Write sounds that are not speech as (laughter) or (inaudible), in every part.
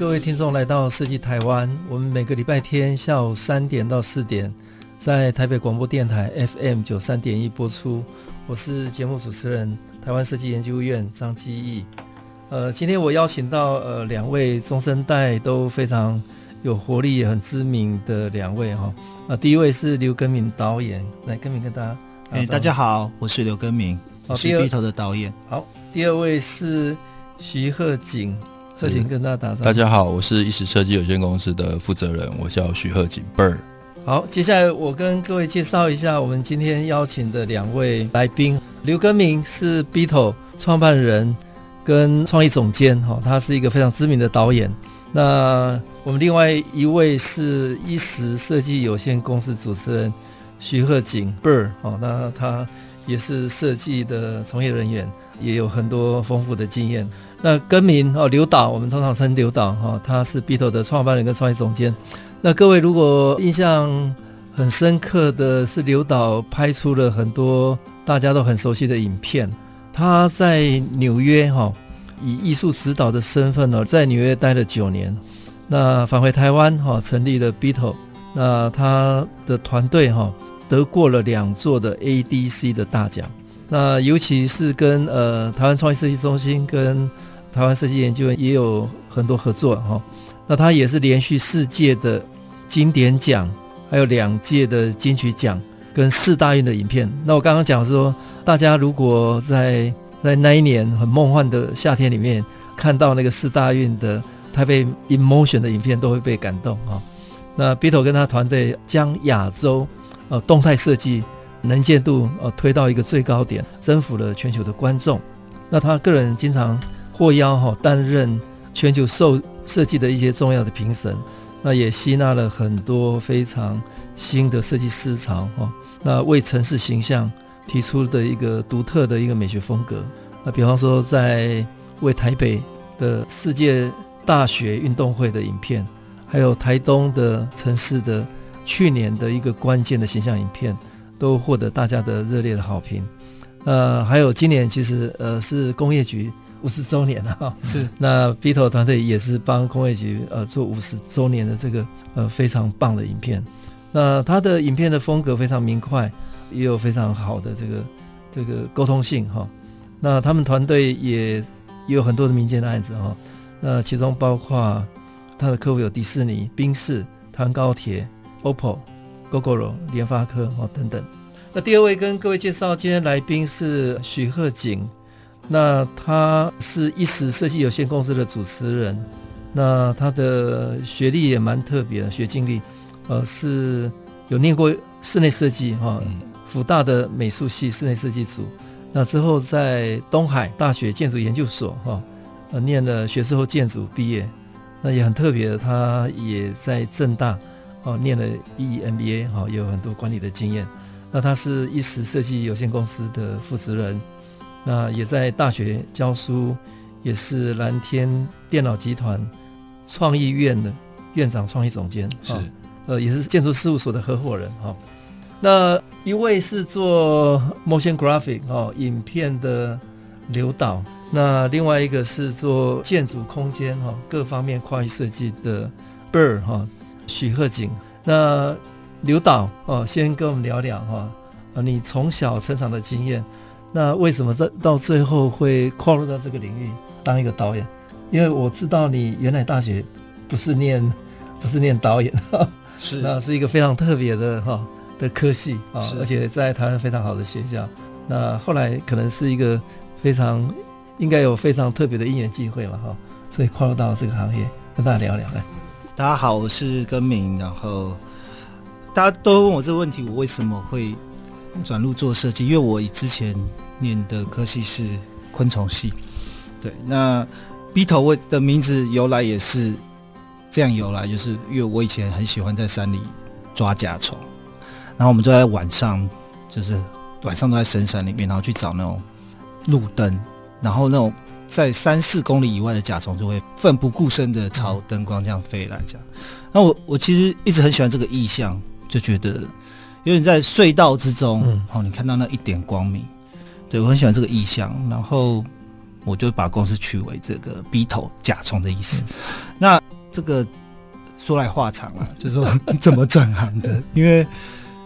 各位听众来到设计台湾。我们每个礼拜天下午三点到四点，在台北广播电台 FM 九三点一播出。我是节目主持人。台湾设计研究院张基义，呃，今天我邀请到呃两位中生代都非常有活力、也很知名的两位哈，啊、呃，第一位是刘根明导演，来根明跟大家，哎、欸，大家好，我是刘根明，我是 BITO 的导演。好，第二位是徐鹤景，鹤景跟大家打招呼。大家好，我是一时设计有限公司的负责人，我叫徐鹤景 Bird。好，接下来我跟各位介绍一下我们今天邀请的两位来宾。刘耕民是 Beatle 创办人跟创意总监，哈，他是一个非常知名的导演。那我们另外一位是一时设计有限公司主持人徐鹤景 Bird，哦，那他也是设计的从业人员，也有很多丰富的经验。那更名哦，刘导，我们通常称刘导，哈，他是 BITO 的创办人跟创意总监。那各位如果印象很深刻的是，刘导拍出了很多大家都很熟悉的影片。他在纽约哈，以艺术指导的身份呢，在纽约待了九年。那返回台湾哈，成立了 BITO。那他的团队哈，得过了两座的 ADC 的大奖。那尤其是跟呃台湾创意设计中心跟台湾设计研究院也有很多合作哈。那他也是连续四届的经典奖，还有两届的金曲奖跟四大运的影片。那我刚刚讲说，大家如果在在那一年很梦幻的夏天里面看到那个四大运的台北 emotion 的影片，都会被感动啊。那 BITO 跟他团队将亚洲呃动态设计能见度呃推到一个最高点，征服了全球的观众。那他个人经常获邀哈担任全球受设计的一些重要的评审，那也吸纳了很多非常新的设计思潮哈。那为城市形象提出的一个独特的一个美学风格。那比方说，在为台北的世界大学运动会的影片，还有台东的城市的去年的一个关键的形象影片，都获得大家的热烈的好评。呃，还有今年其实呃是工业局。五十周年了哈，是那 BITO 团队也是帮工业局呃做五十周年的这个呃非常棒的影片，那他的影片的风格非常明快，也有非常好的这个这个沟通性哈。那他们团队也也有很多的民间的案子哈，那其中包括他的客户有迪士尼、宾士、台湾高铁、OPPO、Gogoro、联发科哦等等。那第二位跟各位介绍，今天来宾是许鹤景。那他是一时设计有限公司的主持人，那他的学历也蛮特别的，学经历，呃，是有念过室内设计哈，辅大的美术系室内设计组，那之后在东海大学建筑研究所哈，呃，念了学士后建筑毕业，那也很特别的，他也在正大哦念了 EMBA 哈，也有很多管理的经验，那他是一时设计有限公司的负责人。那也在大学教书，也是蓝天电脑集团创意院的院长、创意总监，是，呃，也是建筑事务所的合伙人哈。那一位是做 motion graphic 哦，影片的刘导，那另外一个是做建筑空间哈，各方面跨域设计的 Bird 哈，许鹤景。那刘导哦，先跟我们聊聊哈，啊，你从小成长的经验。那为什么在到最后会跨入到这个领域当一个导演？因为我知道你原来大学不是念不是念导演，是那是一个非常特别的哈的科系啊，而且在台湾非常好的学校。那后来可能是一个非常应该有非常特别的因缘机会嘛哈，所以跨入到这个行业，跟大家聊聊来。大家好，我是根明，然后大家都问我这个问题，我为什么会？转入做设计，因为我之前念的科系是昆虫系，对，那 B 头我的名字由来也是这样由来，就是因为我以前很喜欢在山里抓甲虫，然后我们就在晚上，就是晚上都在深山里面，然后去找那种路灯，然后那种在三四公里以外的甲虫就会奋不顾身的朝灯光这样飞来，这样。那我我其实一直很喜欢这个意象，就觉得有点在隧道之中，嗯、哦，你看到那一点光明，对，我很喜欢这个意象，然后我就把公司取为这个 Beetle 甲虫的意思。嗯、那这个说来话长啊，(laughs) 就是说怎么转行的？因为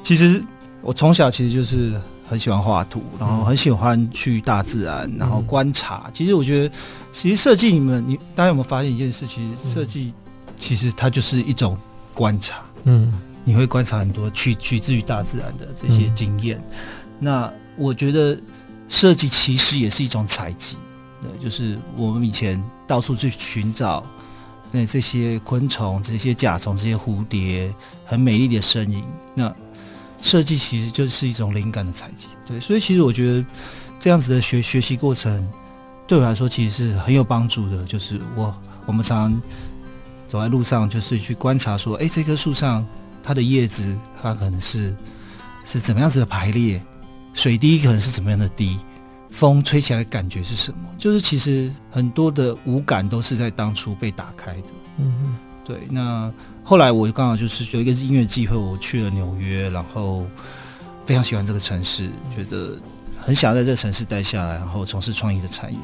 其实我从小其实就是很喜欢画图，然后很喜欢去大自然，然后观察。嗯、其实我觉得，其实设计你们，你大家有没有发现一件事？其实设计。其实它就是一种观察，嗯，你会观察很多取取自于大自然的这些经验。嗯、那我觉得设计其实也是一种采集，对，就是我们以前到处去寻找那这些昆虫、这些甲虫、这些蝴蝶很美丽的身影。那设计其实就是一种灵感的采集，对。所以其实我觉得这样子的学学习过程对我来说其实是很有帮助的。就是我我们常常。走在路上，就是去观察，说，哎，这棵树上它的叶子，它可能是是怎么样子的排列，水滴可能是怎么样的滴，风吹起来的感觉是什么？就是其实很多的五感都是在当初被打开的。嗯嗯，对。那后来我刚好就是有一个音乐机会，我去了纽约，然后非常喜欢这个城市，觉得很想在这个城市待下来，然后从事创意的产业。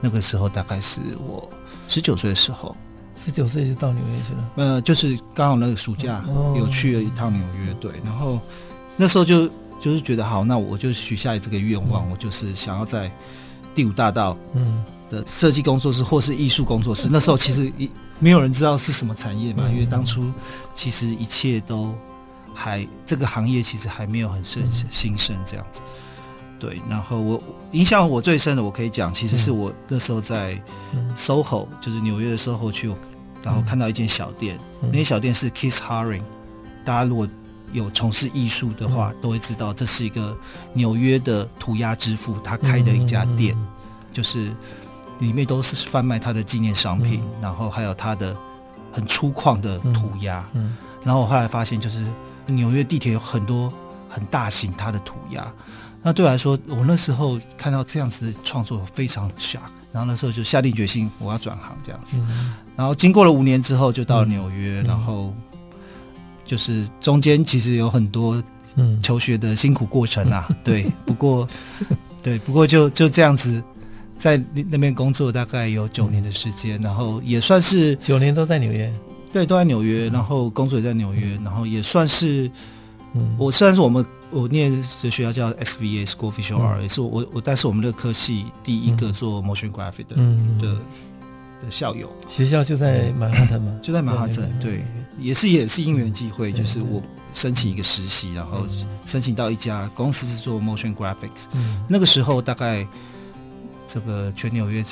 那个时候大概是我十九岁的时候。十九岁就到纽约去了。呃，就是刚好那个暑假有去了一趟纽约，对。然后那时候就就是觉得好，那我就许下这个愿望，我就是想要在第五大道嗯的设计工作室或是艺术工作室。那时候其实一没有人知道是什么产业嘛，因为当初其实一切都还这个行业其实还没有很盛兴盛这样子。对，然后我影响我最深的，我可以讲，其实是我那时候在 SOHO，就是纽约的 SOHO 区。然后看到一间小店，嗯、那间小店是 Keith Haring。大家如果有从事艺术的话，嗯、都会知道这是一个纽约的涂鸦之父，他开的一家店，嗯、就是里面都是贩卖他的纪念商品，嗯、然后还有他的很粗犷的涂鸦。然后我后来发现，就是纽约地铁有很多很大型他的涂鸦。那对我来说，我那时候看到这样子的创作非常 shock，然后那时候就下定决心我要转行这样子。嗯、然后经过了五年之后，就到了纽约，嗯、然后就是中间其实有很多求学的辛苦过程啊。(laughs) 嗯、对，不过对，不过就就这样子在那边工作大概有九年的时间，然后也算是九年都在纽约。对，都在纽约，然后工作也在纽约，然后也算是，嗯、我虽然是我们。我念的学校叫 SVA School Visual Art，也是我我，但是我们那个科系第一个做 motion graphic 的的的校友。学校就在曼哈顿吗？就在曼哈顿，对，也是也是因缘际会，就是我申请一个实习，然后申请到一家公司是做 motion graphics。那个时候大概这个全纽约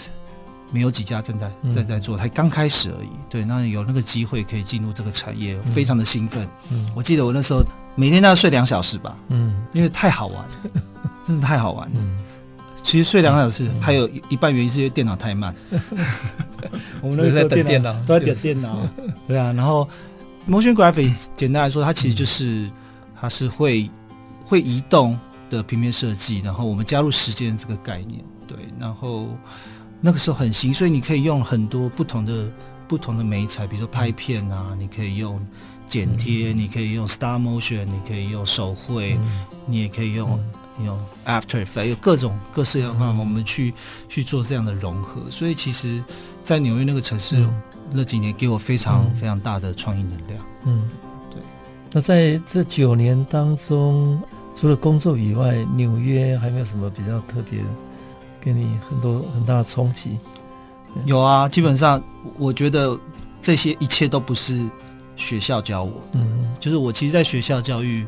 没有几家正在正在做，才刚开始而已。对，那有那个机会可以进入这个产业，非常的兴奋。我记得我那时候。每天都要睡两小时吧，嗯，因为太好玩了，(laughs) 真的太好玩了。嗯，其实睡两小时还有一半原因是因为电脑太慢。(laughs) 我们那时候电脑都在等电脑，(laughs) 对啊。然后，motion graphic 简单来说，它其实就是它是会会移动的平面设计，然后我们加入时间这个概念，对。然后那个时候很新，所以你可以用很多不同的不同的媒材，比如说拍片啊，你可以用。剪贴，你可以用 Star Motion，你可以用手绘，嗯、你也可以用、嗯、用 After Effects，有各种各式各样的方法，我们去去做这样的融合。所以其实，在纽约那个城市，嗯、那几年给我非常、嗯、非常大的创意能量。嗯，对。那在这九年当中，除了工作以外，纽约还没有什么比较特别，给你很多很大的冲击？有啊，基本上我觉得这些一切都不是。学校教我。的，嗯、就是我其实，在学校教育，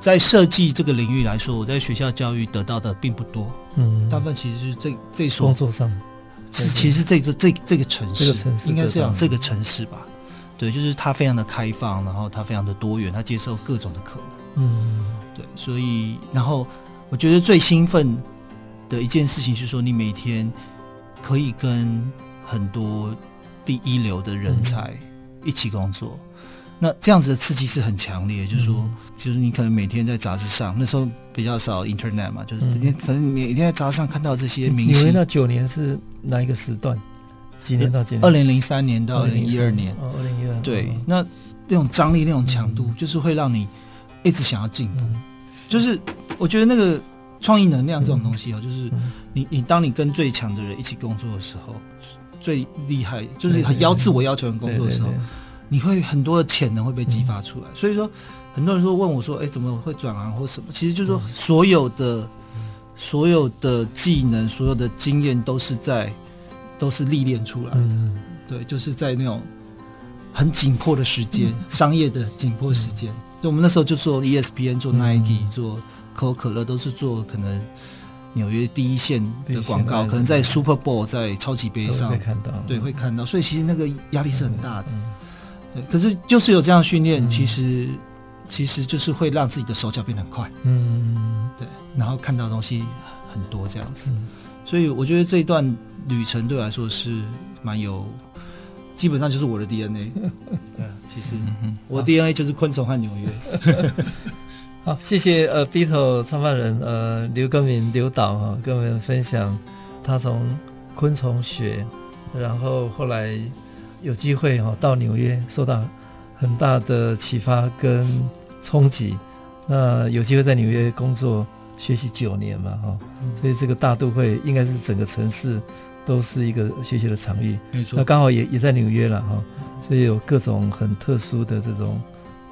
在设计这个领域来说，我在学校教育得到的并不多。嗯，大部分其实是这这所工作上，是其实这个这这个城市，这个城市应该是讲这个城市吧？对，就是它非常的开放，然后它非常的多元，它接受各种的可能。嗯，对，所以然后我觉得最兴奋的一件事情是说，你每天可以跟很多第一流的人才一起工作。那这样子的刺激是很强烈，就是说，就是你可能每天在杂志上，那时候比较少 Internet 嘛，就是你可能每天在杂志上看到这些明星。那九年是哪一个时段？几年到几年？二零零三年到二零一二年。哦，二零一二。对，那那种张力、那种强度，就是会让你一直想要进步。就是我觉得那个创意能量这种东西哦，就是你你当你跟最强的人一起工作的时候，最厉害就是很要自我要求的工作的时候。你会很多的潜能会被激发出来，所以说很多人说问我说，哎，怎么会转行或什么？其实就是说，所有的所有的技能、所有的经验都是在都是历练出来的。对，就是在那种很紧迫的时间，商业的紧迫时间。就我们那时候就做 ESPN、做 Nike、做可口可乐，都是做可能纽约第一线的广告，可能在 Super Bowl 在超级杯上会看到，对，会看到。所以其实那个压力是很大的。可是就是有这样训练，其实其实就是会让自己的手脚变得很快，嗯，对，然后看到东西很多这样子，所以我觉得这一段旅程对我来说是蛮有，基本上就是我的 DNA。(laughs) 对，其实我 DNA 就是昆虫和纽约。(laughs) (laughs) 好，谢谢呃 Beatle 创办人呃刘耕名刘导哈，跟我们分享他从昆虫学，然后后来。有机会哈到纽约，受到很大的启发跟冲击。那有机会在纽约工作学习九年嘛哈，所以这个大都会应该是整个城市都是一个学习的场域。没错，那刚好也也在纽约了哈，所以有各种很特殊的这种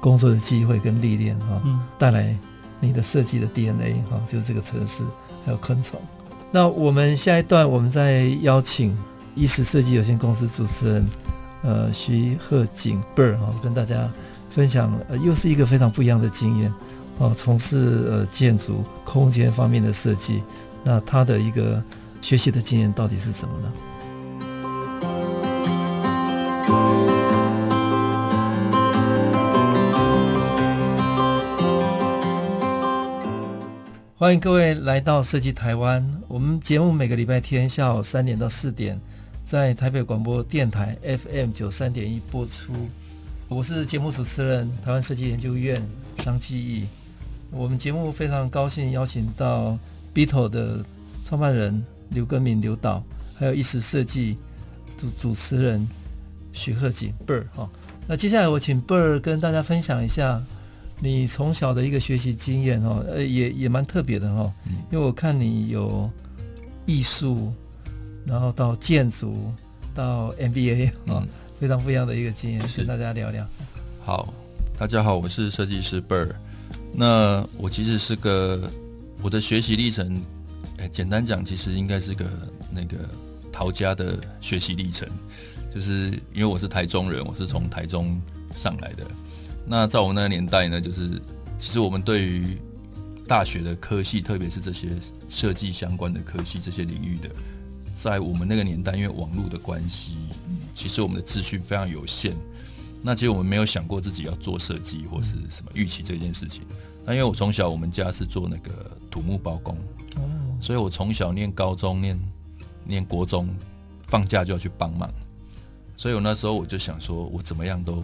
工作的机会跟历练哈，带来你的设计的 DNA 哈，就是这个城市还有昆虫。那我们下一段我们再邀请意识设计有限公司主持人。呃，徐鹤景 Bird 哈，跟大家分享，呃，又是一个非常不一样的经验，哦、呃，从事呃建筑空间方面的设计，那他的一个学习的经验到底是什么呢？欢迎各位来到设计台湾，我们节目每个礼拜天下午三点到四点。在台北广播电台 FM 九三点一播出，我是节目主持人台湾设计研究院张继义。我们节目非常高兴邀请到 Beatle 的创办人刘根敏刘导，还有意识设计主主持人徐鹤景 Bird 哈。那接下来我请 Bird 跟大家分享一下你从小的一个学习经验哈，呃，也也蛮特别的哈，因为我看你有艺术。然后到建筑，到 MBA 啊、嗯，非常不一样的一个经验，跟大家聊聊。好，大家好，我是设计师 Bird。那我其实是个我的学习历程，哎，简单讲，其实应该是个那个逃家的学习历程，就是因为我是台中人，我是从台中上来的。那在我们那个年代呢，就是其实我们对于大学的科系，特别是这些设计相关的科系，这些领域的。在我们那个年代，因为网络的关系，其实我们的资讯非常有限。那其实我们没有想过自己要做设计或是什么预期这件事情。那因为我从小我们家是做那个土木包工，所以我从小念高中、念念国中，放假就要去帮忙。所以我那时候我就想说，我怎么样都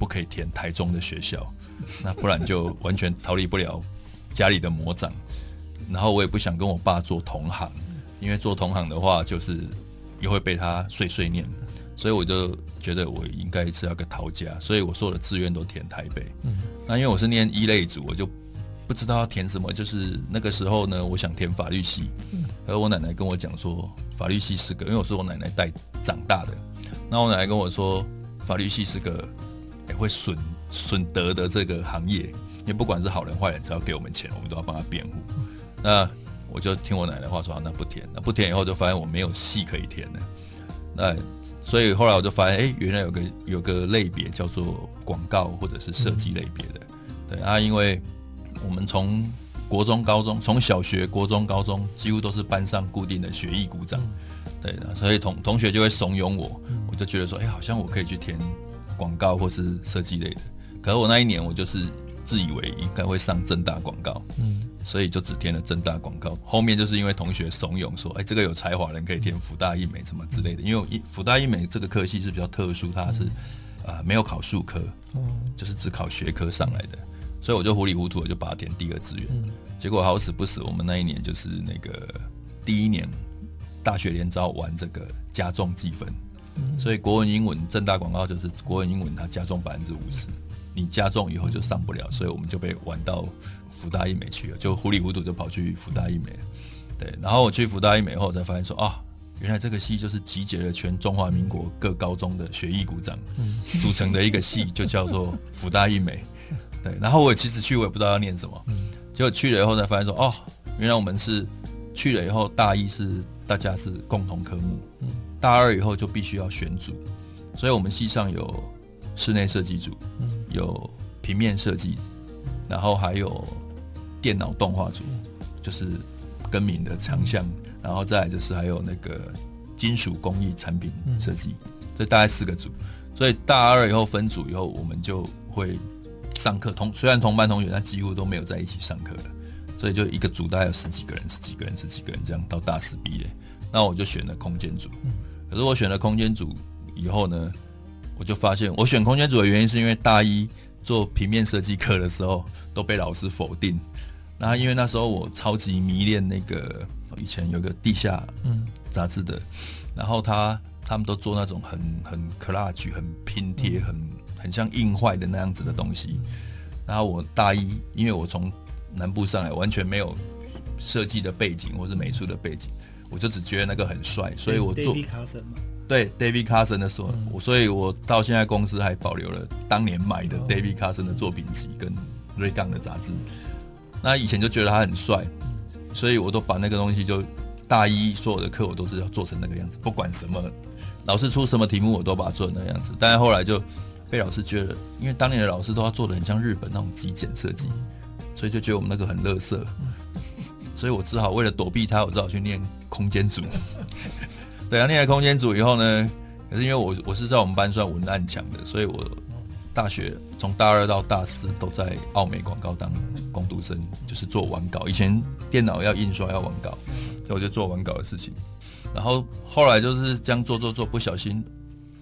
不可以填台中的学校，(laughs) 那不然就完全逃离不了家里的魔掌。然后我也不想跟我爸做同行。因为做同行的话，就是也会被他碎碎念，所以我就觉得我应该是要个逃家，所以我所有的志愿都填台北。嗯，那因为我是念一类组，我就不知道要填什么。就是那个时候呢，我想填法律系，而我奶奶跟我讲说，法律系是个，因为我是我奶奶带长大的。那我奶奶跟我说，法律系是个也会损损德的这个行业，因为不管是好人坏人，只要给我们钱，我们都要帮他辩护。那我就听我奶奶话说，那不填，那不填以后就发现我没有戏可以填了，那所以后来我就发现，哎、欸，原来有个有个类别叫做广告或者是设计类别的，对啊，因为我们从国中、高中，从小学、国中、高中几乎都是班上固定的学艺股长，对的，所以同同学就会怂恿我，我就觉得说，哎、欸，好像我可以去填广告或是设计类的，可是我那一年我就是自以为应该会上正大广告，嗯。所以就只填了正大广告。后面就是因为同学怂恿说，哎，这个有才华人可以填福大医美什么之类的。因为一福大医美这个科系是比较特殊，它是啊、呃、没有考术科，嗯就是只考学科上来的。所以我就糊里糊涂的就把它填第二志愿。结果好死不死，我们那一年就是那个第一年大学联招玩这个加重积分，所以国文、英文正大广告就是国文、英文它加重百分之五十。你加重以后就上不了，所以我们就被玩到福大医美去了，就糊里糊涂就跑去福大医美了。对，然后我去福大医美后才发现说啊，原来这个系就是集结了全中华民国各高中的学艺股长组成的一个系，就叫做福大艺美。(laughs) 对，然后我其实去我也不知道要念什么，结果去了以后才发现说哦，原来我们是去了以后大一是大家是共同科目，大二以后就必须要选组，所以我们系上有室内设计组。有平面设计，然后还有电脑动画组，就是更名的强项，然后再来就是还有那个金属工艺产品设计，这大概四个组。所以大二以后分组以后，我们就会上课同虽然同班同学，但几乎都没有在一起上课了。所以就一个组大概有十几个人，十几个人，十几个人这样到大四毕业。那我就选了空间组。可是我选了空间组以后呢，我就发现，我选空间组的原因是因为大一做平面设计课的时候都被老师否定。然后因为那时候我超级迷恋那个以前有个地下嗯杂志的，然后他他们都做那种很很 collage 很拼贴、很很像硬坏的那样子的东西。然后我大一，因为我从南部上来，完全没有设计的背景或是美术的背景，我就只觉得那个很帅，所以我做。对，David Carson 的时候，我所以，我到现在公司还保留了当年买的 David Carson 的作品集跟瑞刚的杂志。那以前就觉得他很帅，所以我都把那个东西就大一所有的课我都是要做成那个样子，不管什么老师出什么题目，我都把它做成那个样子。但是后来就被老师觉得，因为当年的老师都要做的很像日本那种极简设计，所以就觉得我们那个很垃圾，(laughs) 所以我只好为了躲避他，我只好去念空间组。(laughs) 对啊，念了空间组以后呢，可是因为我我是在我们班算文案强的，所以我大学从大二到大四都在奥美广告当工读生，就是做完稿。以前电脑要印刷要完稿，所以我就做完稿的事情。然后后来就是这样做做做，不小心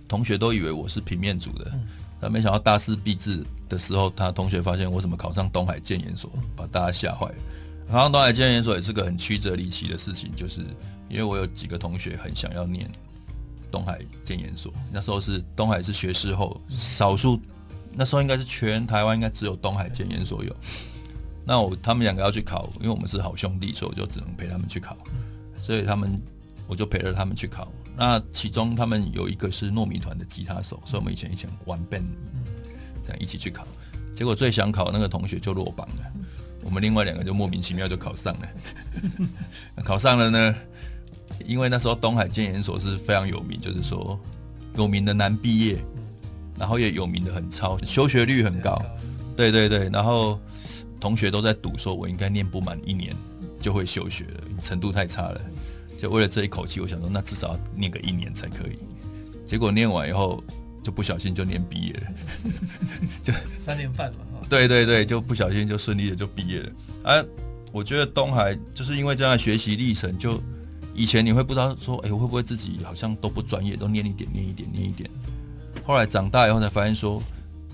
同学都以为我是平面组的，但没想到大四毕制的时候，他同学发现我怎么考上东海建研所，把大家吓坏了。考上东海建研所也是个很曲折离奇的事情，就是。因为我有几个同学很想要念东海建研所，那时候是东海是学士后少数，那时候应该是全台湾应该只有东海建研所有。那我他们两个要去考，因为我们是好兄弟，所以我就只能陪他们去考。所以他们我就陪着他们去考。那其中他们有一个是糯米团的吉他手，所以我们以前以前玩 band，这样一起去考。结果最想考那个同学就落榜了，我们另外两个就莫名其妙就考上了。(laughs) 考上了呢。因为那时候东海建研所是非常有名，就是说有名的难毕业，然后也有名的很超，休学率很高。对对对，然后同学都在赌，说我应该念不满一年就会休学了，程度太差了。就为了这一口气，我想说那至少要念个一年才可以。结果念完以后，就不小心就念毕业了，(laughs) 就三年半嘛。对对对，就不小心就顺利的就毕业了。啊，我觉得东海就是因为这样的学习历程就。以前你会不知道说，哎，我会不会自己好像都不专业，都念一点，念一点，念一点。后来长大以后才发现说，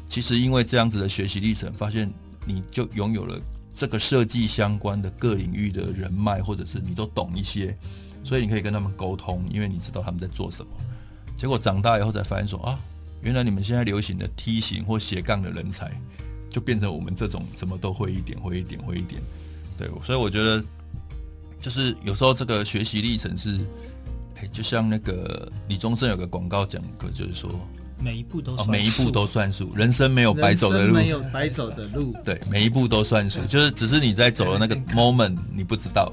其实因为这样子的学习历程，发现你就拥有了这个设计相关的各领域的人脉，或者是你都懂一些，所以你可以跟他们沟通，因为你知道他们在做什么。结果长大以后才发现说，啊，原来你们现在流行的梯形或斜杠的人才，就变成我们这种什么都会一点，会一点，会一点。对，所以我觉得。就是有时候这个学习历程是，哎，就像那个李宗盛有个广告讲过，就是说每一步都哦，每一步都算数，人生没有白走的路，没有白走的路，对，每一步都算数，就是只是你在走的那个 moment 你不知道，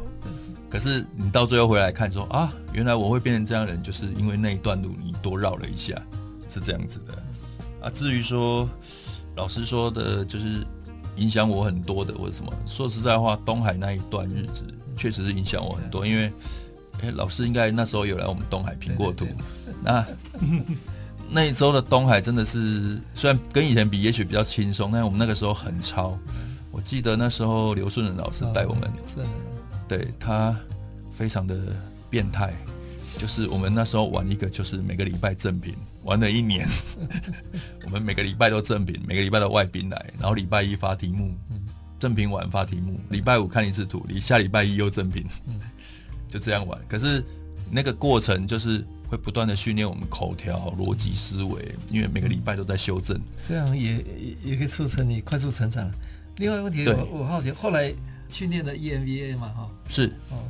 可是你到最后回来看说啊，原来我会变成这样的人，就是因为那一段路你多绕了一下，是这样子的。啊，至于说老师说的，就是影响我很多的，或者什么，说实在话，东海那一段日子。确实是影响我很多，因为，哎，老师应该那时候有来我们东海评过图，那那一周的东海真的是，虽然跟以前比也许比较轻松，但是我们那个时候很超，我记得那时候刘顺仁老师带我们，哦、对他非常的变态，就是我们那时候玩一个，就是每个礼拜赠品，玩了一年，(laughs) 我们每个礼拜都赠品，每个礼拜都外宾来，然后礼拜一发题目，赠品晚发题目，礼拜五看一次图，你下礼拜一又赠品，就这样玩。可是那个过程就是会不断的训练我们口条、逻辑思维，因为每个礼拜都在修正，这样也也可以促成你快速成长。另外一个问题，我我好奇，后来训练的 EMBA 嘛，哈，是。哦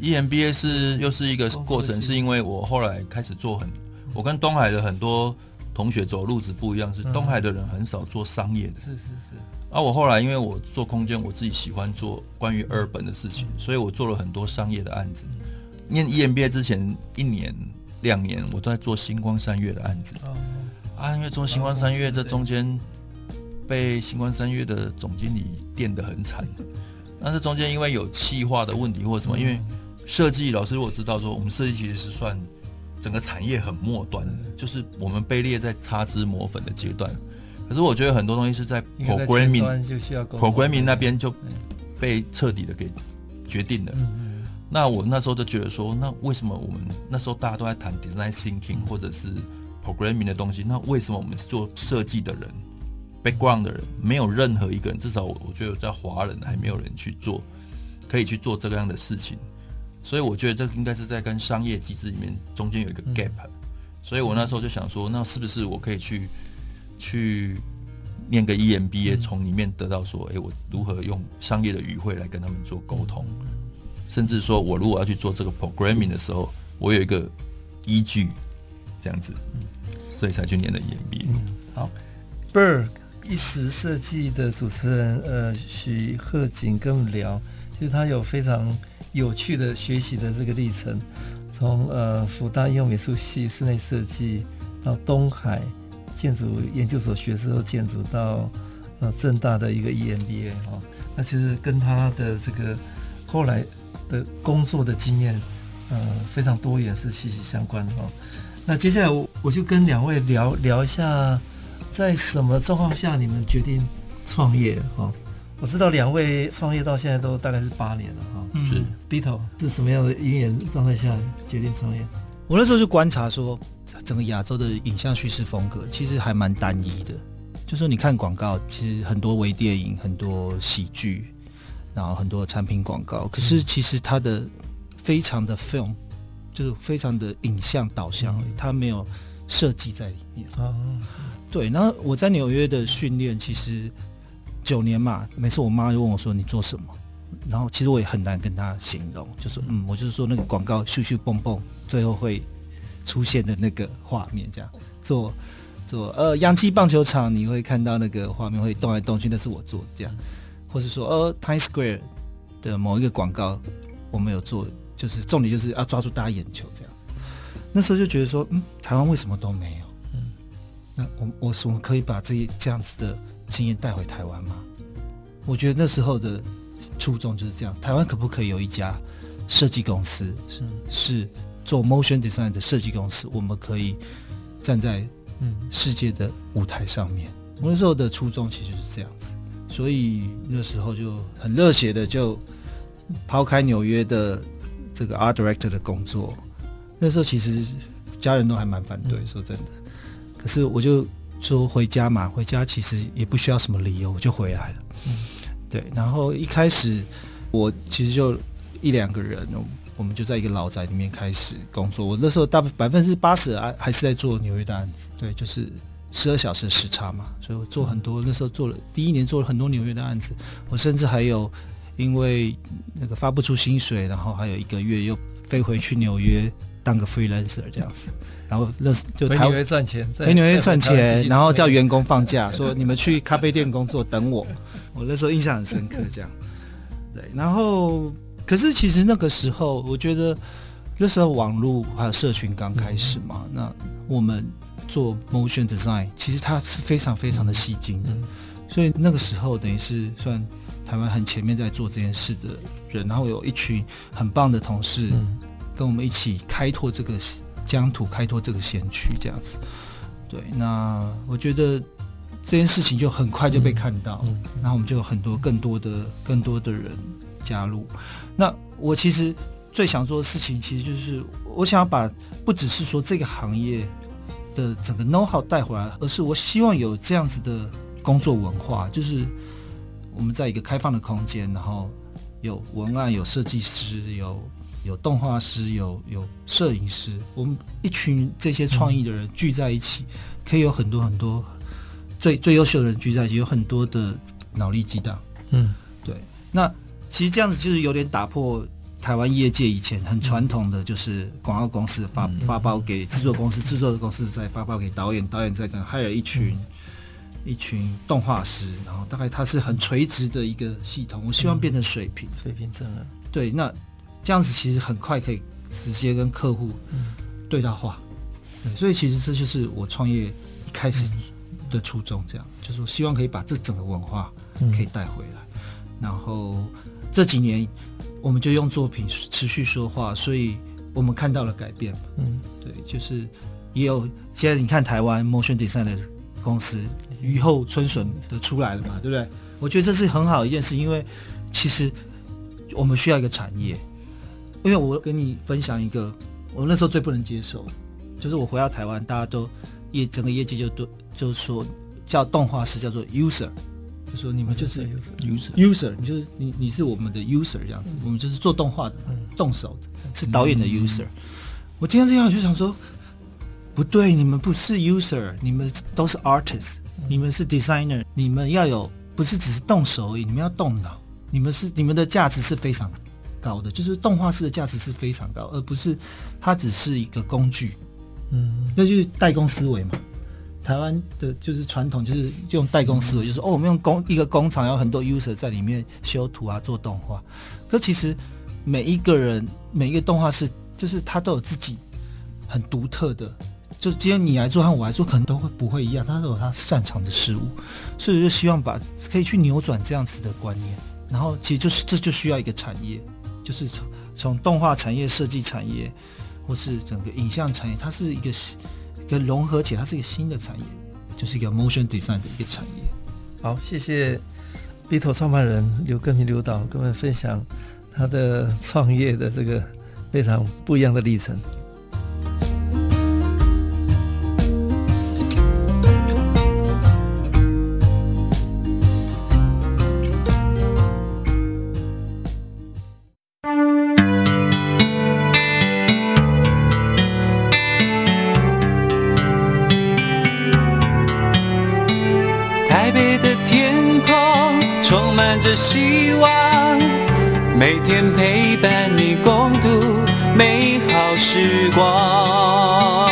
，EMBA 是又是一个过程，是因为我后来开始做很，我跟东海的很多同学走路子不一样，是东海的人很少做商业的，是是是。啊我后来因为我做空间，我自己喜欢做关于 urban 的事情，所以我做了很多商业的案子。念 EMBA 之前一年两年，我都在做星光三月的案子。啊，因为做星光三月这中间。被星光三月的总经理电得很惨，但是中间因为有气化的问题或者什么，因为设计老师我知道说，我们设计其实是算整个产业很末端的，就是我们被列在擦脂抹粉的阶段。可是我觉得很多东西是在 programming，programming 那边就被彻底的给决定了。那我那时候就觉得说，那为什么我们那时候大家都在谈 design thinking 或者是 programming 的东西，那为什么我们是做设计的人？background 的人没有任何一个人，至少我我觉得在华人还没有人去做，可以去做这个样的事情，所以我觉得这应该是在跟商业机制里面中间有一个 gap，所以我那时候就想说，那是不是我可以去去念个 EMBA，从里面得到说，诶，我如何用商业的语汇来跟他们做沟通，甚至说我如果要去做这个 programming 的时候，我有一个依据，这样子，所以才去念的 EMBA。好，Berg。一时设计的主持人，呃，许鹤景跟我们聊，其实他有非常有趣的学习的这个历程，从呃辅大应用美术系室内设计，到东海建筑研究所学之后建筑，到呃正大的一个 EMBA 哦，那其实跟他的这个后来的工作的经验，呃，非常多元，是息息相关的哦。那接下来我我就跟两位聊聊一下。在什么状况下你们决定创业？哈，我知道两位创业到现在都大概是八年了，哈。嗯，是。Bito 是什么样的因缘状态下决定创业？我那时候就观察说，整个亚洲的影像叙事风格其实还蛮单一的。就说你看广告，其实很多微电影、很多喜剧，然后很多产品广告，可是其实它的非常的 film，就是非常的影像导向，它没有设计在里面。嗯对，然后我在纽约的训练其实九年嘛，每次我妈就问我说，你做什么，然后其实我也很难跟她形容，就是嗯，我就是说那个广告咻咻蹦蹦，最后会出现的那个画面，这样。做做呃洋基棒球场，你会看到那个画面会动来动去，那是我做这样，或是说呃 Times Square 的某一个广告，我没有做，就是重点就是要抓住大家眼球这样，那时候就觉得说，嗯，台湾为什么都没有？那我我我可以把这这样子的经验带回台湾吗？我觉得那时候的初衷就是这样。台湾可不可以有一家设计公司，是是做 motion design 的设计公司？我们可以站在嗯世界的舞台上面。我那时候的初衷其实是这样子，所以那时候就很热血的就抛开纽约的这个 art director 的工作。那时候其实家人都还蛮反对，说真的。可是我就说回家嘛，回家其实也不需要什么理由，我就回来了。嗯，对。然后一开始我其实就一两个人，我们就在一个老宅里面开始工作。我那时候大百分之八十还还是在做纽约的案子，对，就是十二小时的时差嘛，所以我做很多。那时候做了第一年做了很多纽约的案子，我甚至还有因为那个发不出薪水，然后还有一个月又飞回去纽约。当个 freelancer 这样子，然后认识就台湾赚钱，回纽约赚钱，然后叫员工放假，(laughs) 说你们去咖啡店工作等我。我 (laughs) 那时候印象很深刻，这样。对，然后可是其实那个时候，我觉得那时候网络还有社群刚开始嘛，那我们做 motion design，其实它是非常非常的吸睛的，所以那个时候等于是算台湾很前面在做这件事的人，然后有一群很棒的同事。跟我们一起开拓这个疆土，开拓这个先驱，这样子。对，那我觉得这件事情就很快就被看到，嗯嗯、然后我们就有很多更多的更多的人加入。那我其实最想做的事情，其实就是我想要把不只是说这个行业的整个 know how 带回来，而是我希望有这样子的工作文化，就是我们在一个开放的空间，然后有文案、有设计师、有有动画师、有有摄影师，我们一群这些创意的人聚在一起，嗯、可以有很多很多最最优秀的人聚在一起，有很多的脑力激荡。嗯，对。那其实这样子就是有点打破台湾业界以前很传统的，就是广告公司发发包给制作公司，制作的公司再发包给导演，导演再跟还有一群、嗯、一群动画师，然后大概它是很垂直的一个系统。我希望变成水平，水平真的对那。这样子其实很快可以直接跟客户对到话，对，所以其实这就是我创业一开始的初衷，这样就是我希望可以把这整个文化可以带回来。然后这几年我们就用作品持续说话，所以我们看到了改变。嗯，对，就是也有现在你看台湾 motion design 的公司雨后春笋的出来了嘛，对不对？我觉得这是很好的一件事，因为其实我们需要一个产业。因为我跟你分享一个，我那时候最不能接受，就是我回到台湾，大家都业整个业界就都就是说叫动画师叫做 user，就说你们就是 user user，你就是你你是我们的 user 这样子，我们就是做动画的，动手的，是导演的 user。我听到这样我就想说，不对，你们不是 user，你们都是 artist，你们是 designer，你们要有不是只是动手而已，你们要动脑，你们是你们的价值是非常高的，就是动画师的价值是非常高，而不是它只是一个工具，嗯，那就是代工思维嘛。台湾的就是传统，就是用代工思维，就是哦，我们用工一个工厂，有很多 user 在里面修图啊，做动画。可其实每一个人，每一个动画师，就是他都有自己很独特的，就今天你来做和我来做，可能都会不会一样，他都有他擅长的事物，所以就希望把可以去扭转这样子的观念，然后其实就是这就需要一个产业。就是从从动画产业、设计产业，或是整个影像产业，它是一个一个融合起来，它是一个新的产业，就是一个 motion design 的一个产业。好，谢谢 BITO 创办人刘根平刘导跟我们分享他的创业的这个非常不一样的历程。希望每天陪伴你共度美好时光。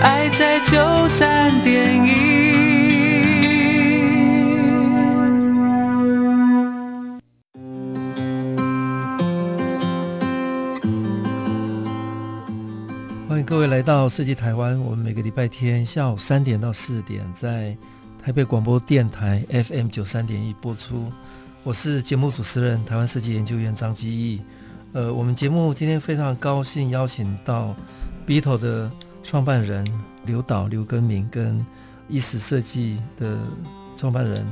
爱在九三点一。欢迎各位来到设计台湾。我们每个礼拜天下午三点到四点在。台北广播电台 FM 九三点一播出，我是节目主持人台湾设计研究院张基义。呃，我们节目今天非常高兴邀请到 Beetle 的创办人刘导刘耕名跟意识设计的创办人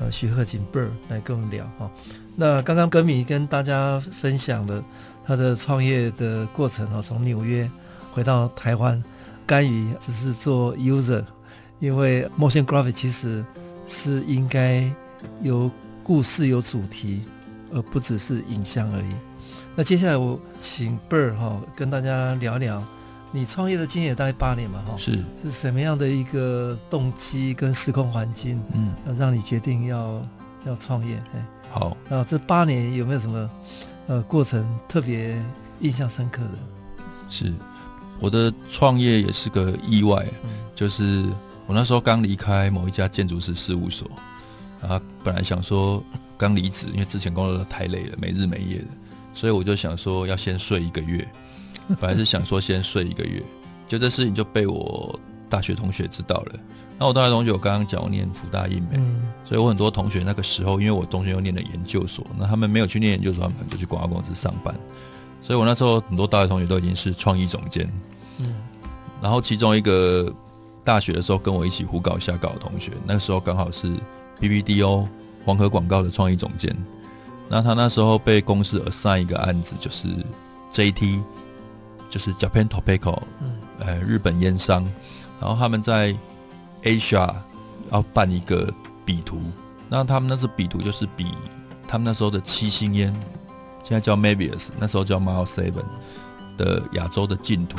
呃徐鹤锦 Bird 来跟我们聊哈。那刚刚耕名跟大家分享了他的创业的过程哈，从纽约回到台湾，甘于只是做 user。因为 motion graphic 其实是应该有故事、有主题，而不只是影像而已。那接下来我请 Bird 哈跟大家聊聊，你创业的经验也大概八年嘛哈，是是什么样的一个动机跟时空环境，嗯，让你决定要要创业？哎，好，那这八年有没有什么呃过程特别印象深刻的？是我的创业也是个意外，嗯、就是。我那时候刚离开某一家建筑师事务所，然后，本来想说刚离职，因为之前工作得太累了，没日没夜的，所以我就想说要先睡一个月。(laughs) 本来是想说先睡一个月，就这事情就被我大学同学知道了。那我大学同学我刚刚讲我念福大英美，所以我很多同学那个时候，因为我同学又念了研究所，那他们没有去念研究所，他们就去广告公司上班。所以我那时候很多大学同学都已经是创意总监，嗯，然后其中一个。大学的时候跟我一起胡搞瞎搞的同学，那时候刚好是 BBDO 黄河广告的创意总监。那他那时候被公司 assign 一个案子，就是 JT，就是 Japan Tobacco，嗯，呃，日本烟商，然后他们在 Asia 要办一个比图，那他们那是比图，就是比他们那时候的七星烟，现在叫 Mavius，那时候叫 Mile Seven 的亚洲的竞图。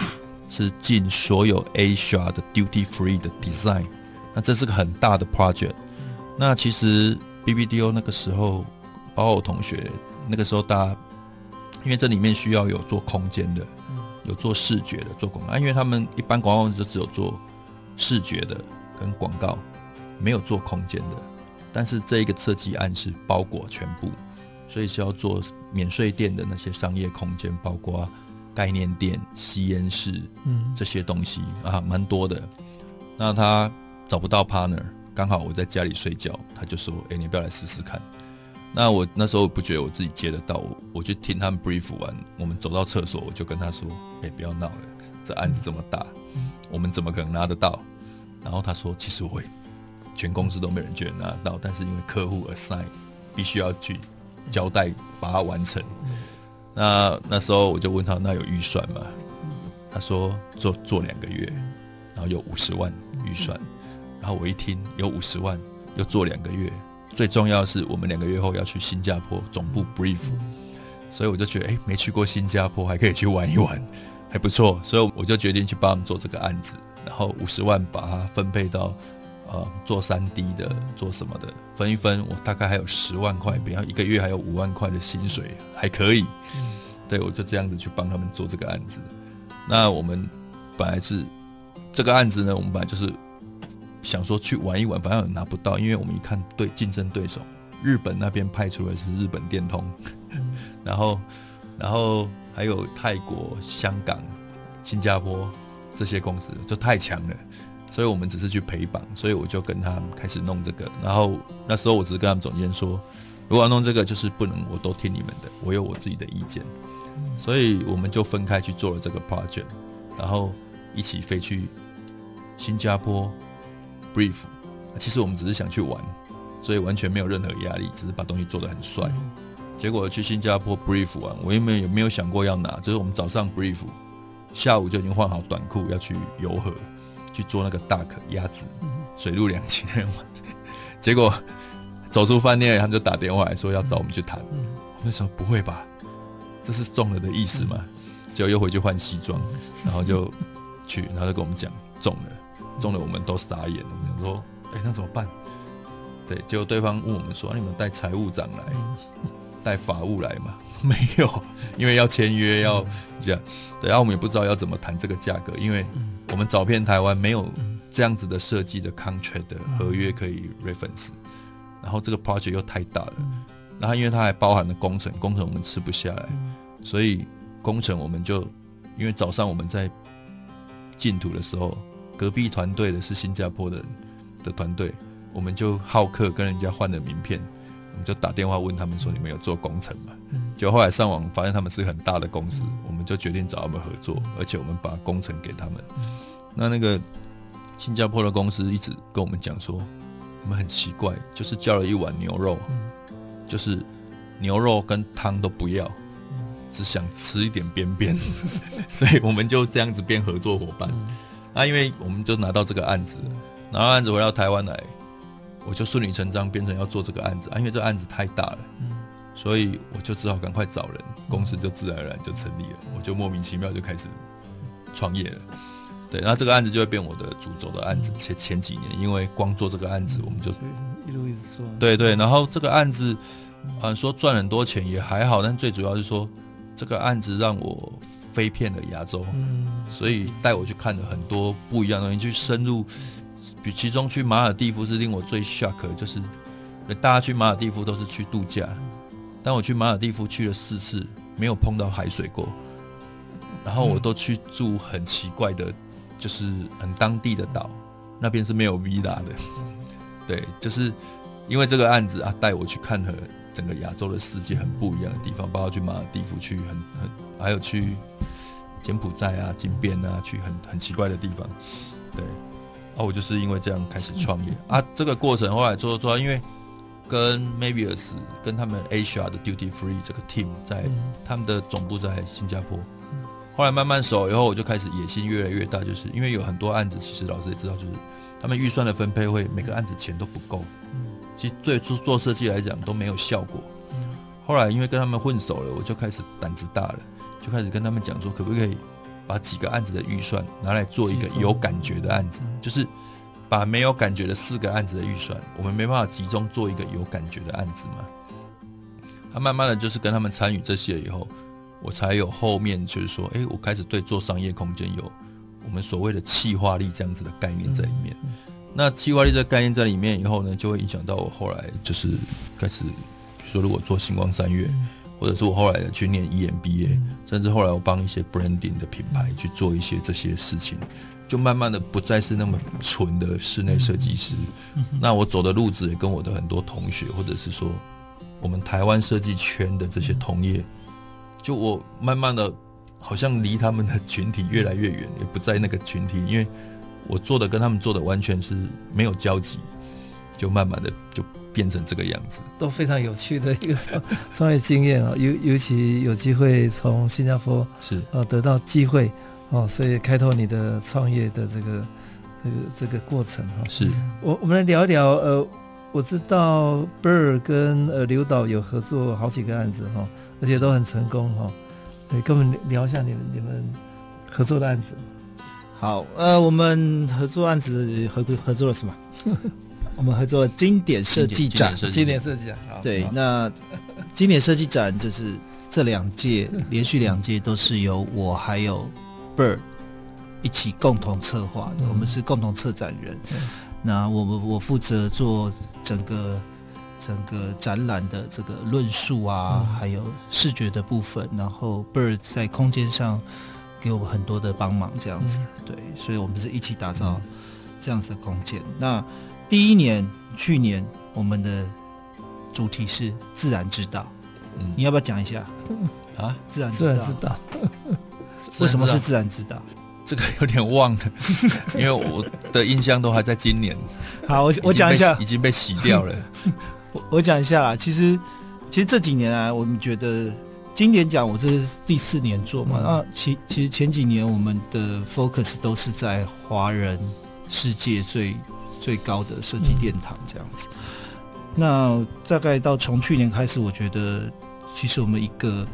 是进所有 Asia 的 Duty Free 的 Design，那这是个很大的 project。那其实 BBDO 那个时候，包括我同学，那个时候大家，因为这里面需要有做空间的，有做视觉的，做广告，因为他们一般广告公司就只有做视觉的跟广告，没有做空间的。但是这一个设计案是包裹全部，所以是要做免税店的那些商业空间，包括。概念店、吸烟室，嗯，这些东西啊，蛮多的。那他找不到 partner，刚好我在家里睡觉，他就说：“哎，你不要来试试看。”那我那时候不觉得我自己接得到，我我就听他们 brief 完，我们走到厕所，我就跟他说：“哎，不要闹了，这案子这么大，我们怎么可能拿得到？”然后他说：“其实我会，全公司都没人觉得拿得到，但是因为客户 assign，必须要去交代把它完成。”那那时候我就问他，那有预算吗？他说做做两个月，然后有五十万预算。然后我一听有五十万，又做两个月，最重要的是我们两个月后要去新加坡总部 brief，所以我就觉得哎，没去过新加坡还可以去玩一玩，还不错。所以我就决定去帮他们做这个案子，然后五十万把它分配到。呃，做三 D 的，做什么的，分一分，我大概还有十万块，比方一个月还有五万块的薪水，还可以。对，我就这样子去帮他们做这个案子。那我们本来是这个案子呢，我们本来就是想说去玩一玩，反正拿不到，因为我们一看对竞争对手，日本那边派出来是日本电通，然后然后还有泰国、香港、新加坡这些公司就太强了。所以我们只是去陪绑，所以我就跟他们开始弄这个。然后那时候我只是跟他们总监说，如果要弄这个，就是不能我都听你们的，我有我自己的意见。所以我们就分开去做了这个 project，然后一起飞去新加坡 brief。其实我们只是想去玩，所以完全没有任何压力，只是把东西做得很帅。结果去新加坡 brief 玩，我也没有没有想过要拿，就是我们早上 brief，下午就已经换好短裤要去游河。去做那个 duck 鸭子，水陆两栖玩，结果走出饭店，他们就打电话来说要找我们去谈。我们说不会吧，这是中了的意思吗？结果又回去换西装，然后就去，然后就跟我们讲中了，中了，我们都傻眼。我们想说，哎，那怎么办？对，结果对方问我们说，你们带财务长来，带法务来吗？没有，因为要签约要这样，对，然后我们也不知道要怎么谈这个价格，因为。我们找遍台湾没有这样子的设计的 contract 的合约可以 reference，然后这个 project 又太大了，然后因为它还包含了工程，工程我们吃不下来，所以工程我们就因为早上我们在进土的时候，隔壁团队的是新加坡的的团队，我们就好客跟人家换了名片，我们就打电话问他们说，你们有做工程吗？就后来上网发现他们是很大的公司，我们就决定找他们合作，而且我们把工程给他们。那那个新加坡的公司一直跟我们讲说，我们很奇怪，就是叫了一碗牛肉，就是牛肉跟汤都不要，只想吃一点边边，(laughs) 所以我们就这样子变合作伙伴。那因为我们就拿到这个案子，拿到案子回到台湾来，我就顺理成章变成要做这个案子啊，因为这个案子太大了。所以我就只好赶快找人，公司就自然而然就成立了。我就莫名其妙就开始创业了。对，那这个案子就会变我的主轴的案子。前前几年，因为光做这个案子，我们就一路一直做。对对，然后这个案子，啊，说赚很多钱也还好，但最主要是说这个案子让我飞遍了亚洲，所以带我去看了很多不一样的东西，去深入。比其中去马尔地夫是令我最 shock 的，就是大家去马尔地夫都是去度假。但我去马尔地夫去了四次，没有碰到海水过。然后我都去住很奇怪的，就是很当地的岛，那边是没有 villa 的。对，就是因为这个案子啊，带我去看和整个亚洲的世界很不一样的地方，包括去马尔地夫去很很，还有去柬埔寨啊、金边啊，去很很奇怪的地方。对，啊，我就是因为这样开始创业啊。这个过程后来做做做，因为跟 Mavius 跟他们 Asia 的 Duty Free 这个 team 在他们的总部在新加坡。后来慢慢熟以后，我就开始野心越来越大，就是因为有很多案子，其实老师也知道，就是他们预算的分配会每个案子钱都不够。其实最初做设计来讲都没有效果。后来因为跟他们混熟了，我就开始胆子大了，就开始跟他们讲说，可不可以把几个案子的预算拿来做一个有感觉的案子，就是把没有感觉的四个案子的预算，我们没办法集中做一个有感觉的案子嘛。他慢慢的就是跟他们参与这些以后，我才有后面就是说，哎，我开始对做商业空间有我们所谓的气化力这样子的概念在里面。那气化力这个概念在里面以后呢，就会影响到我后来就是开始。说如果做星光三月，或者是我后来的去念 EMBA，甚至后来我帮一些 branding 的品牌去做一些这些事情，就慢慢的不再是那么纯的室内设计师。那我走的路子也跟我的很多同学，或者是说我们台湾设计圈的这些同业，就我慢慢的好像离他们的群体越来越远，也不在那个群体，因为我做的跟他们做的完全是没有交集，就慢慢的就。变成这个样子，都非常有趣的一个创创业经验啊，尤尤其有机会从新加坡是呃得到机会哦，所以开拓你的创业的这个这个这个过程哈。是我我们来聊一聊呃，我知道 Bird 跟呃刘导有合作好几个案子哈，而且都很成功哈。对，跟我们聊一下你们你们合作的案子。好，呃，我们合作案子合合作了什么？(laughs) 我们合作经典设计展，经典设计展，对，那经典设计展就是这两届连续两届都是由我还有 Bird 一起共同策划的，我们是共同策展人。那我们我负责做整个整个展览的这个论述啊，还有视觉的部分，然后 Bird 在空间上给我们很多的帮忙，这样子，对，所以我们是一起打造这样子的空间。那第一年，去年我们的主题是自然之道，嗯，你要不要讲一下？啊？自然之道，为什么是自然之道？这个有点忘了，(laughs) 因为我的印象都还在今年。好，我我讲一下，已经被洗掉了。(laughs) 我我讲一下啦，其实其实这几年来，我们觉得经典奖，我这是第四年做嘛，那其其实前几年我们的 focus 都是在华人世界最。最高的设计殿堂这样子，那大概到从去年开始，我觉得其实我们一个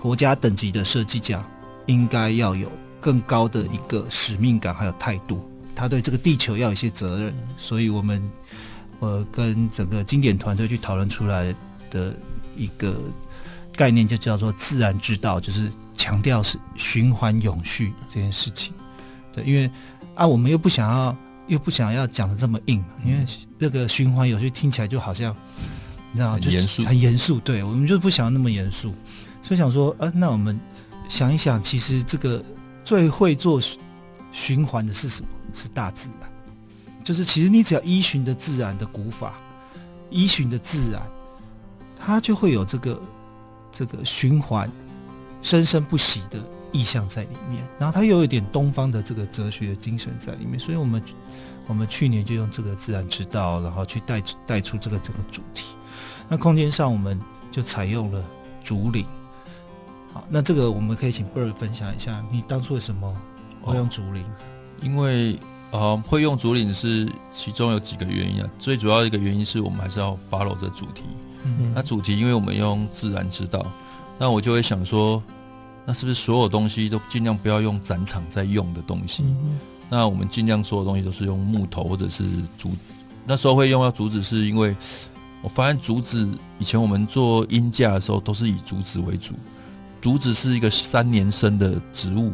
国家等级的设计奖，应该要有更高的一个使命感还有态度，他对这个地球要有一些责任，所以我们呃跟整个经典团队去讨论出来的一个概念，就叫做自然之道，就是强调是循环永续这件事情。对，因为啊，我们又不想要。又不想要讲的这么硬，因为那个循环有些听起来就好像，你知道吗？很严肃，很严肃。对，我们就不想要那么严肃，所以想说，呃，那我们想一想，其实这个最会做循环的是什么？是大自然。就是其实你只要依循的自然的古法，依循的自然，它就会有这个这个循环生生不息的意象在里面，然后它又有一点东方的这个哲学精神在里面，所以我们我们去年就用这个自然之道，然后去带带出这个这个主题。那空间上我们就采用了竹林。好，那这个我们可以请 Bird 分享一下，你当初为什么会用竹林？哦，因为呃，会用竹林是其中有几个原因啊，最主要一个原因是我们还是要 follow 这主题。嗯，那主题因为我们用自然之道，那我就会想说。那是不是所有东西都尽量不要用展场在用的东西？嗯、那我们尽量所有东西都是用木头或者是竹。那时候会用到竹子，是因为我发现竹子以前我们做音架的时候都是以竹子为主。竹子是一个三年生的植物，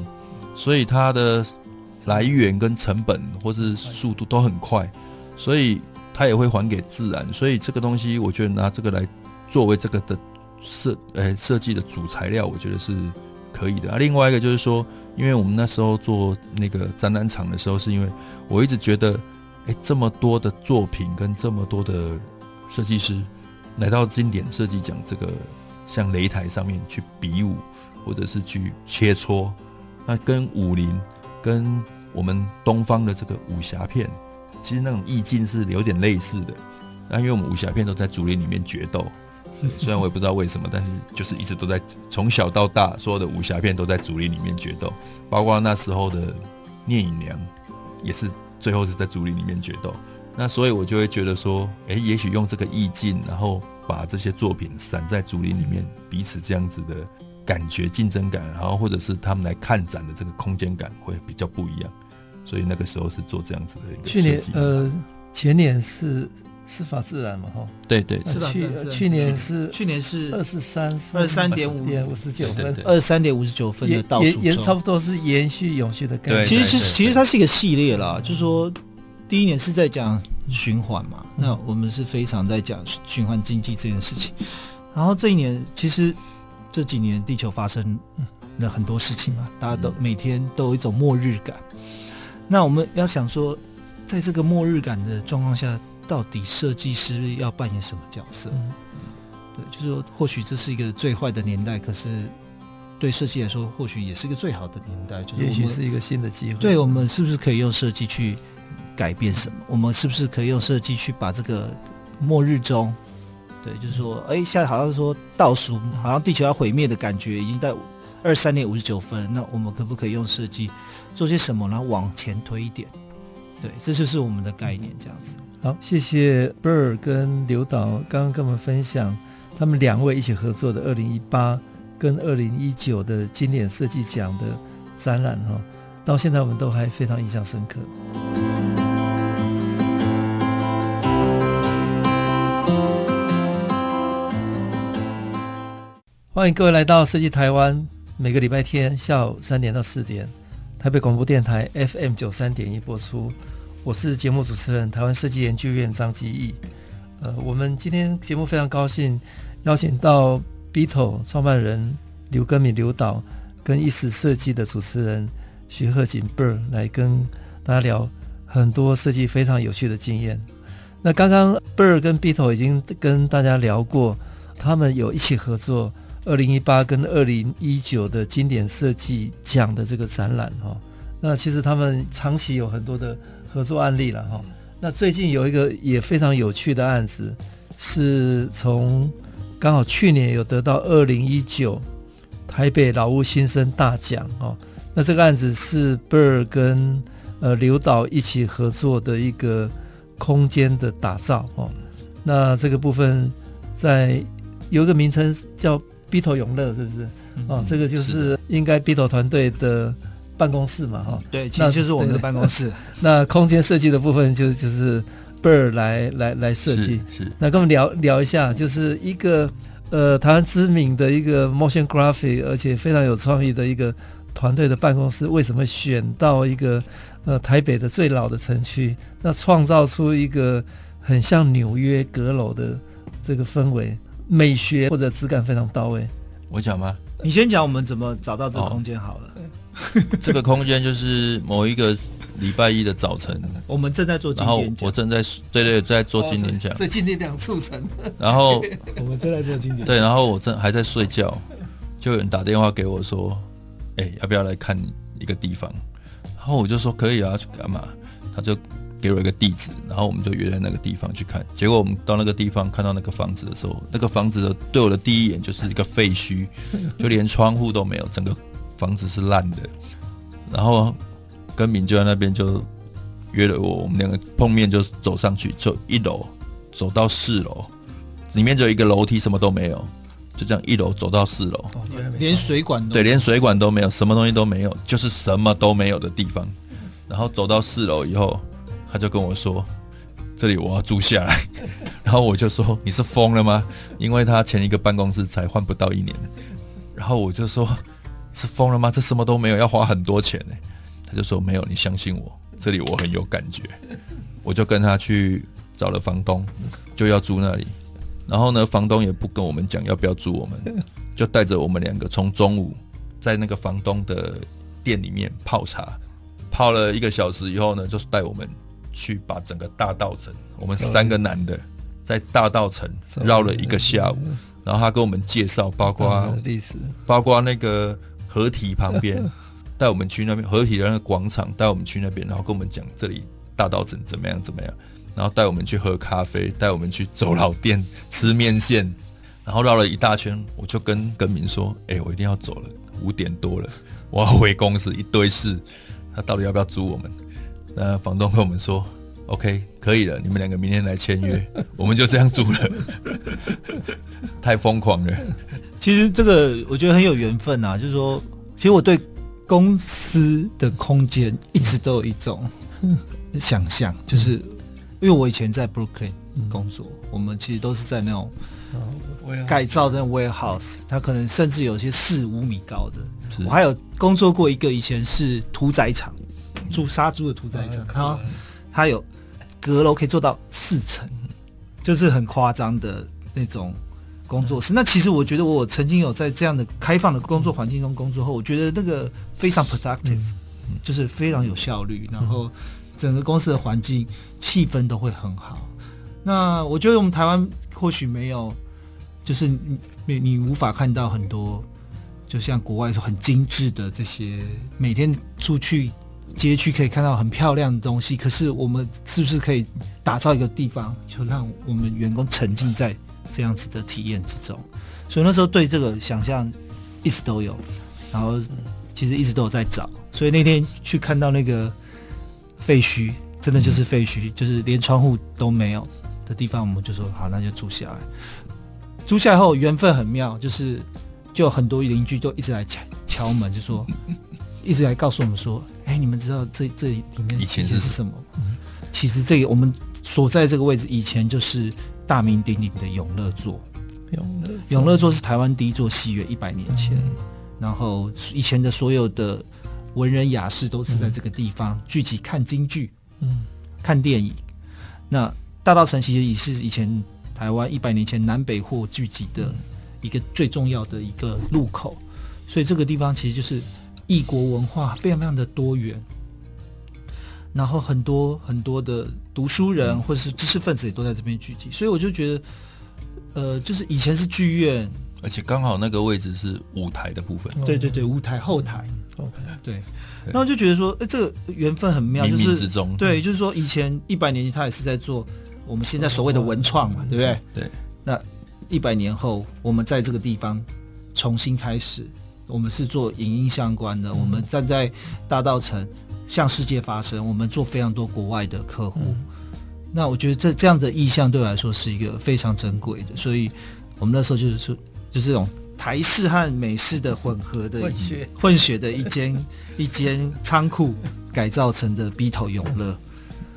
所以它的来源跟成本或是速度都很快，所以它也会还给自然。所以这个东西，我觉得拿这个来作为这个的设诶设计的主材料，我觉得是。可以的啊，另外一个就是说，因为我们那时候做那个展览场的时候，是因为我一直觉得，哎，这么多的作品跟这么多的设计师来到经典设计奖这个像擂台上面去比武，或者是去切磋，那跟武林、跟我们东方的这个武侠片，其实那种意境是有点类似的。那因为我们武侠片都在竹林里面决斗，(laughs) 虽然我也不知道为什么，但是就是一直都在从小到大，所有的武侠片都在竹林里面决斗，包括那时候的聂隐娘，也是最后是在竹林里面决斗。那所以我就会觉得说，哎，也许用这个意境，然后把这些作品散在竹林里面，彼此这样子的感觉、竞争感，然后或者是他们来看展的这个空间感会比较不一样。所以那个时候是做这样子的一个设计。去年呃，前年是。司法自然嘛，哈，对对，去去年是去年是二十三分二十三点五点五十九分，二十三点五十九分的倒数，也也差不多是延续永续的概念。其实其实其实它是一个系列啦，就是说第一年是在讲循环嘛，那我们是非常在讲循环经济这件事情。然后这一年其实这几年地球发生了很多事情嘛，大家都每天都有一种末日感。那我们要想说，在这个末日感的状况下。到底设计师要扮演什么角色？嗯、对，就是说，或许这是一个最坏的年代，可是对设计来说，或许也是一个最好的年代。就是也许是一个新的机会。对，我们是不是可以用设计去改变什么？我们是不是可以用设计去把这个末日中，对，就是说，哎，现在好像说倒数，好像地球要毁灭的感觉，已经在二十三点五十九分。那我们可不可以用设计做些什么，然后往前推一点？对，这就是我们的概念，这样子。好，谢谢 Bird 跟刘导刚刚跟我们分享他们两位一起合作的二零一八跟二零一九的经典设计奖的展览哈，到现在我们都还非常印象深刻。欢迎各位来到设计台湾，每个礼拜天下午三点到四点，台北广播电台 FM 九三点一播出。我是节目主持人，台湾设计研究院张基义。呃，我们今天节目非常高兴邀请到 Beto 创办人刘根敏刘导跟意识设计的主持人徐鹤锦 b i r 来跟大家聊很多设计非常有趣的经验。那刚刚 b i r 跟 Beto 已经跟大家聊过，他们有一起合作二零一八跟二零一九的经典设计奖的这个展览哈。那其实他们长期有很多的。合作案例了哈，那最近有一个也非常有趣的案子，是从刚好去年有得到二零一九台北老屋新生大奖哦。那这个案子是 Bird 跟呃刘导一起合作的一个空间的打造哦。那这个部分在有一个名称叫 BITO 永乐，是不是？哦，这个就是应该 BITO 团队的。办公室嘛，哈，对，其实就是我们的办公室。(laughs) 那空间设计的部分就，就就是 Bird 来来来设计。是，是那跟我们聊聊一下，就是一个呃台湾知名的一个 motion graphic，而且非常有创意的一个团队的办公室，为什么选到一个呃台北的最老的城区，那创造出一个很像纽约阁楼的这个氛围，美学或者质感非常到位。我讲吗？你先讲，我们怎么找到这个空间好了。哦 (laughs) 这个空间就是某一个礼拜一的早晨，我们正在做，然后我正在对对在做经典奖，这经典奖促成。然后 (laughs) 我们正在做经典，对，然后我正还在睡觉，就有人打电话给我说：“哎，要不要来看一个地方？”然后我就说：“可以啊，去干嘛？”他就。给我一个地址，然后我们就约在那个地方去看。结果我们到那个地方看到那个房子的时候，那个房子的对我的第一眼就是一个废墟，(laughs) 就连窗户都没有，整个房子是烂的。然后跟敏就在那边就约了我，我们两个碰面就走上去，就一楼走到四楼，里面只有一个楼梯，什么都没有，就这样一楼走到四楼，连水管都，对，连水管都没有，什么东西都没有，就是什么都没有的地方。然后走到四楼以后。他就跟我说：“这里我要住下来。(laughs) ”然后我就说：“你是疯了吗？”因为他前一个办公室才换不到一年。然后我就说：“是疯了吗？这什么都没有，要花很多钱呢。”他就说：“没有，你相信我，这里我很有感觉。”我就跟他去找了房东，就要租那里。然后呢，房东也不跟我们讲要不要租，我们就带着我们两个从中午在那个房东的店里面泡茶，泡了一个小时以后呢，就是带我们。去把整个大道城，我们三个男的在大道城绕了一个下午，然后他跟我们介绍，包括历史，包括那个合体旁边 (laughs) 带我们去那边合体的那个广场，带我们去那边，然后跟我们讲这里大道城怎么样怎么样，然后带我们去喝咖啡，带我们去走老店 (laughs) 吃面线，然后绕了一大圈，我就跟跟明说：“哎、欸，我一定要走了，五点多了，我要回公司，一堆事，他到底要不要租我们？”那房东跟我们说：“OK，可以了，你们两个明天来签约，(laughs) 我们就这样住了。(laughs) ”太疯狂了。其实这个我觉得很有缘分啊，就是说，其实我对公司的空间一直都有一种 (laughs) 想象，就是因为我以前在 Brooklyn 工作，我们其实都是在那种改造的 warehouse，它可能甚至有些四五米高的。我还有工作过一个以前是屠宰场，猪杀猪的屠宰场，然后它有阁楼可以做到四层，就是很夸张的那种。工作室，那其实我觉得我曾经有在这样的开放的工作环境中工作后，我觉得那个非常 productive，就是非常有效率，然后整个公司的环境气氛都会很好。那我觉得我们台湾或许没有，就是你你无法看到很多，就像国外说很精致的这些，每天出去街区可以看到很漂亮的东西。可是我们是不是可以打造一个地方，就让我们员工沉浸在这样子的体验之中，所以那时候对这个想象一直都有，然后其实一直都有在找，所以那天去看到那个废墟，真的就是废墟，就是连窗户都没有的地方，我们就说好，那就住下来。住下来后缘分很妙，就是就很多邻居就一直来敲敲门，就说一直来告诉我们说，哎，你们知道这这里面以前是什么？其实这个我们所在这个位置以前就是。大名鼎鼎的永乐座，永乐永乐座是台湾第一座戏院，一百年前。嗯、然后以前的所有的文人雅士都是在这个地方聚集看京剧，嗯，看电影。那大道城其实也是以前台湾一百年前南北货聚集的一个最重要的一个路口，所以这个地方其实就是异国文化非常非常的多元。然后很多很多的读书人或者是知识分子也都在这边聚集，所以我就觉得，呃，就是以前是剧院，而且刚好那个位置是舞台的部分。对对对，舞台后台。OK，对。然后就觉得说，哎，这个缘分很妙，就是冥冥之中。对，就是说以前一百年前他也是在做我们现在所谓的文创嘛，对不对？对。那一百年后，我们在这个地方重新开始，我们是做影音相关的，我们站在大道城。向世界发声，我们做非常多国外的客户，嗯、那我觉得这这样的意向对我来说是一个非常珍贵的，所以我们那时候就是说，就是这种台式和美式的混合的混血。混血的一间 (laughs) 一间仓库改造成的 BITO 永乐，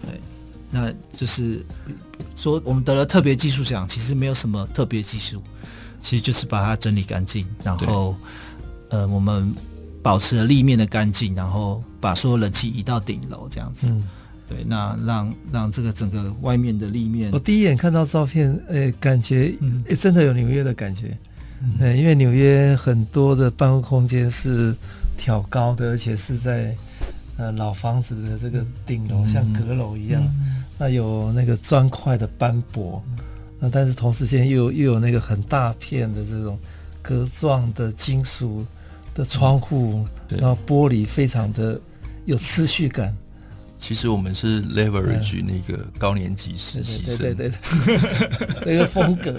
对，那就是说我们得了特别技术奖，其实没有什么特别技术，其实就是把它整理干净，然后呃我们。保持了立面的干净，然后把所有冷气移到顶楼，这样子。嗯、对，那让让这个整个外面的立面，我第一眼看到照片，诶，感觉诶真的有纽约的感觉。嗯，因为纽约很多的办公空间是挑高的，而且是在呃老房子的这个顶楼，嗯、像阁楼一样。嗯、那有那个砖块的斑驳，那但是同时间又又有那个很大片的这种格状的金属。的窗户，然后玻璃非常的有秩序感。其实我们是 leverage 那个高年级实习生，对对对，(laughs) 那个风格，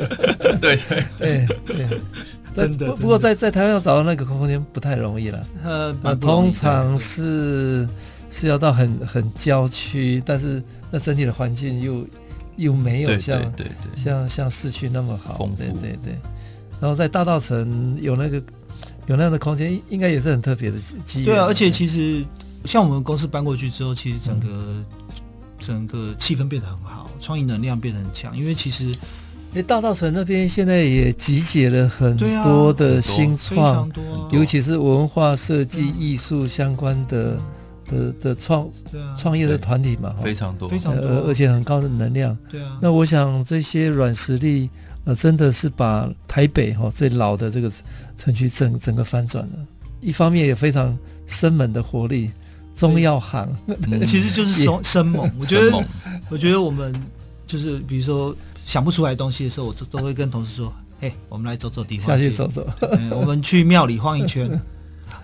对 (laughs) 对对，(laughs) 真的。不过在在台湾要找到那个空间不太容易了。呃，通常是是要到很很郊区，但是那整体的环境又又没有像对对像像市区那么好。对对对。然后在大道城有那个。有那样的空间，应该也是很特别的机会。对啊，而且其实像我们公司搬过去之后，其实整个、嗯、整个气氛变得很好，创意能量变得很强。因为其实，哎，大稻城那边现在也集结了很多的新创，啊啊、尤其是文化设计、艺术相关的、嗯、的的创创业的团体嘛，非常多，非常多，而且很高的能量。对啊，那我想这些软实力。呃，真的是把台北哈、哦、最老的这个城区整整个翻转了。一方面也非常生猛的活力，中药行，嗯、其实就是生生猛。我觉得，我觉得我们就是比如说想不出来东西的时候，我都都会跟同事说：“哎，我们来走走地方，下去走走。嗯、我们去庙里晃一圈，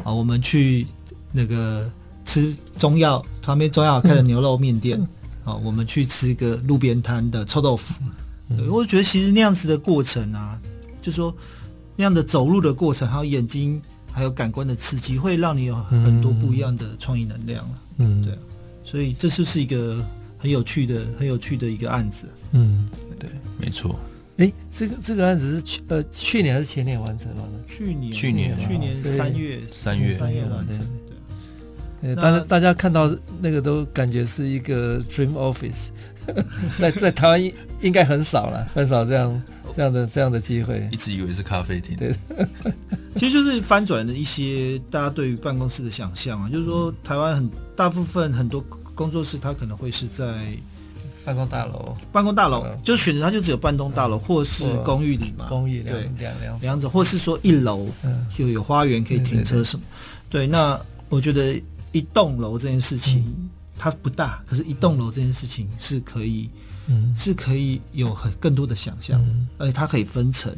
啊，(laughs) 我们去那个吃中药旁边中药开的牛肉面店，好、嗯，我们去吃一个路边摊的臭豆腐。嗯、我觉得其实那样子的过程啊，就说那样的走路的过程，还有眼睛还有感官的刺激，会让你有很多不一样的创意能量。嗯，对，所以这就是一个很有趣的、很有趣的一个案子。嗯，对，没错。哎，这个这个案子是去呃去年还是前年完成了呢？去年，去年，去年三月三月三月完成。对，大家大家看到那个都感觉是一个 dream office，(laughs) 在在台湾应应该很少了，(laughs) 很少这样这样的这样的机会。一直以为是咖啡厅。对，(laughs) 其实就是翻转了一些大家对于办公室的想象啊，就是说台湾很大部分很多工作室，它可能会是在。办公大楼，办公大楼、嗯、就选择它就只有办公大楼、嗯、或是公寓里嘛，公寓两对。两两两者，或是说一楼就有花园可以停车什么。对，对，对，对，那我觉得一栋楼这件事情、嗯、它不大，可是一栋楼这件事情是可以，嗯，是可以有很更多的想象，嗯、而且它可以分层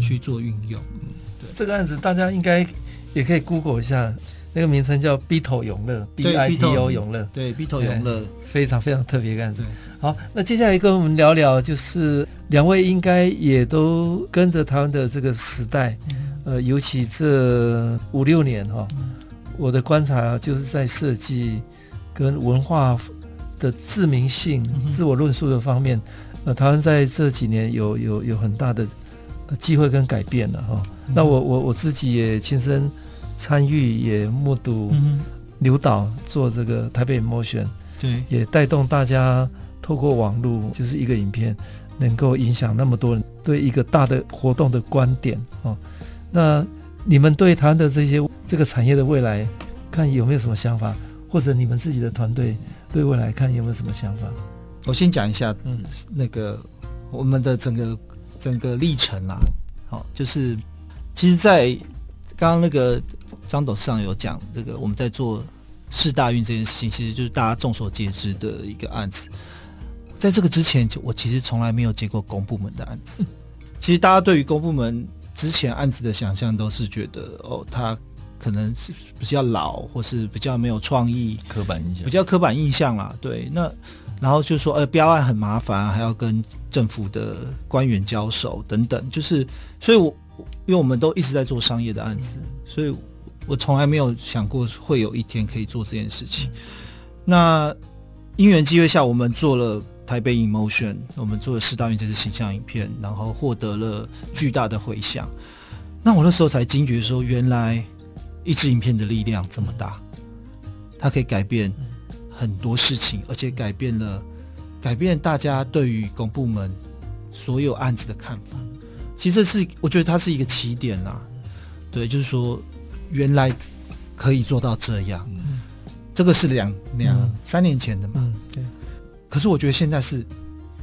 去做运用。嗯，对，这个案子大家应该也可以 Google 一下。那个名称叫 Bito 永乐，B I T O 永乐，对，Bito 永乐，非常非常特别的案子。好，那接下来跟我们聊聊，就是两位应该也都跟着他们的这个时代，呃，尤其这五六年哈、哦，我的观察就是在设计跟文化的自明性、自我论述的方面，呃，台湾在这几年有有有很大的机会跟改变了哈、哦。那我我我自己也亲身。参与也目睹刘导做这个台北 Emotion，对，也带动大家透过网络，就是一个影片，能够影响那么多人对一个大的活动的观点哦。那你们对台湾的这些这个产业的未来，看有没有什么想法？或者你们自己的团队对未来看有没有什么想法？我先讲一下，嗯，那个我们的整个整个历程啦，好，就是其实，在刚刚那个。张董事长有讲这个，我们在做世大运这件事情，其实就是大家众所皆知的一个案子。在这个之前，我其实从来没有接过公部门的案子。其实大家对于公部门之前案子的想象，都是觉得哦，他可能是比较老，或是比较没有创意，刻板印象，比较刻板印象啦。对，那然后就说，呃，标案很麻烦，还要跟政府的官员交手等等，就是，所以我因为我们都一直在做商业的案子，所以。我从来没有想过会有一天可以做这件事情。那因缘机会下，我们做了台北 Emotion，我们做了四大运这支形象影片，然后获得了巨大的回响。那我那时候才惊觉说，原来一支影片的力量这么大，它可以改变很多事情，而且改变了改变大家对于公部门所有案子的看法。其实这是我觉得它是一个起点啦，对，就是说。原来可以做到这样，嗯、这个是两两、嗯、三年前的嘛？嗯、对。可是我觉得现在是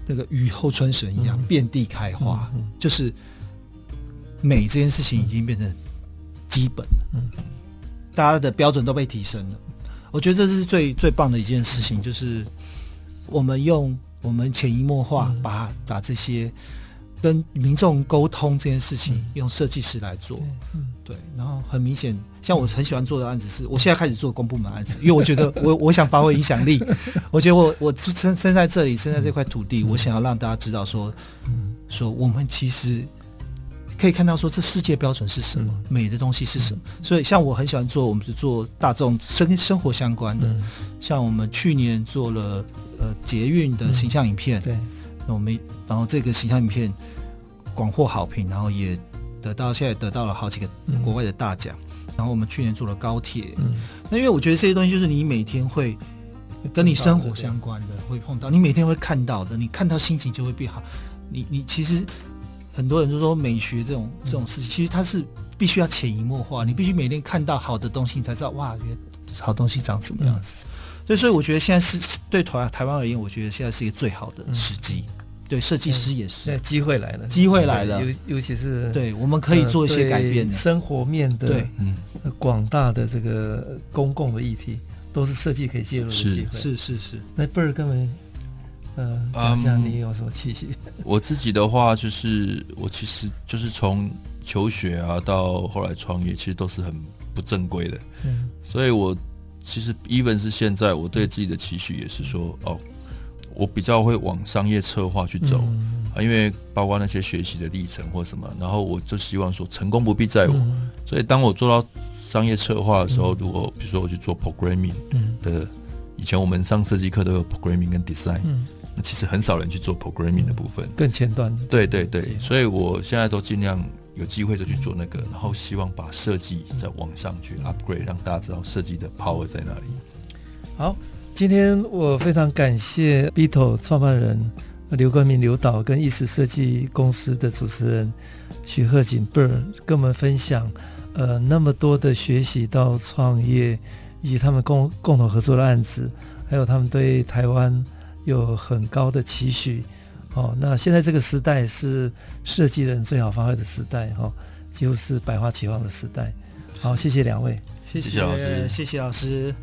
那个雨后春笋一样，嗯、遍地开花，就是美这件事情已经变成基本了，嗯、大家的标准都被提升了。我觉得这是最最棒的一件事情，就是我们用我们潜移默化把把这些。跟民众沟通这件事情，嗯、用设计师来做，嗯，对。然后很明显，像我很喜欢做的案子是，我现在开始做公部门案子，因为我觉得 (laughs) 我我想发挥影响力。我觉得我我生生在这里，生在这块土地，嗯、我想要让大家知道说，嗯，说我们其实可以看到说，这世界标准是什么，嗯、美的东西是什么。嗯、所以，像我很喜欢做，我们是做大众生生活相关的，嗯、像我们去年做了呃捷运的形象影片，嗯、对。那我们然后这个形象影片广获好评，然后也得到现在得到了好几个国外的大奖。嗯、然后我们去年做了高铁，嗯、那因为我觉得这些东西就是你每天会跟你生活相关的，会碰到，你每天会看到的，你看到心情就会变好。你你其实很多人都说美学这种这种事情，其实它是必须要潜移默化，你必须每天看到好的东西，你才知道哇，原来好东西长什么样子。所以、嗯，所以我觉得现在是对台台湾而言，我觉得现在是一个最好的时机。嗯对设计师也是，对机会来了，机会来了，尤尤其是对，我们可以做一些改变，生活面的，对，嗯，广大的这个公共的议题，都是设计可以介入的机会，是是是。那贝尔根本，呃，讲讲你有什么气息？(laughs) 我自己的话，就是我其实就是从求学啊到后来创业，其实都是很不不正规的。嗯，所以我其实 even 是现在，我对自己的期许也是说，哦，我比较会往商业策划去走。嗯。啊，因为包括那些学习的历程或什么，然后我就希望说成功不必在我，嗯、所以当我做到商业策划的时候，嗯、如果比如说我去做 programming 的，嗯、以前我们上设计课都有 programming 跟 design，嗯、那其实很少人去做 programming 的部分，嗯、更前端。对对对，所以我现在都尽量有机会就去做那个，然后希望把设计再往上去 upgrade，让大家知道设计的 power 在哪里。好，今天我非常感谢 BITO 创办人。刘冠明、刘导跟意识设计公司的主持人许贺锦 Bird 跟我们分享，呃，那么多的学习到创业，以及他们共共同合作的案子，还有他们对台湾有很高的期许。哦，那现在这个时代是设计人最好发挥的时代，哈、哦，几乎是百花齐放的时代。好，谢谢两位，谢谢老师，谢谢老师。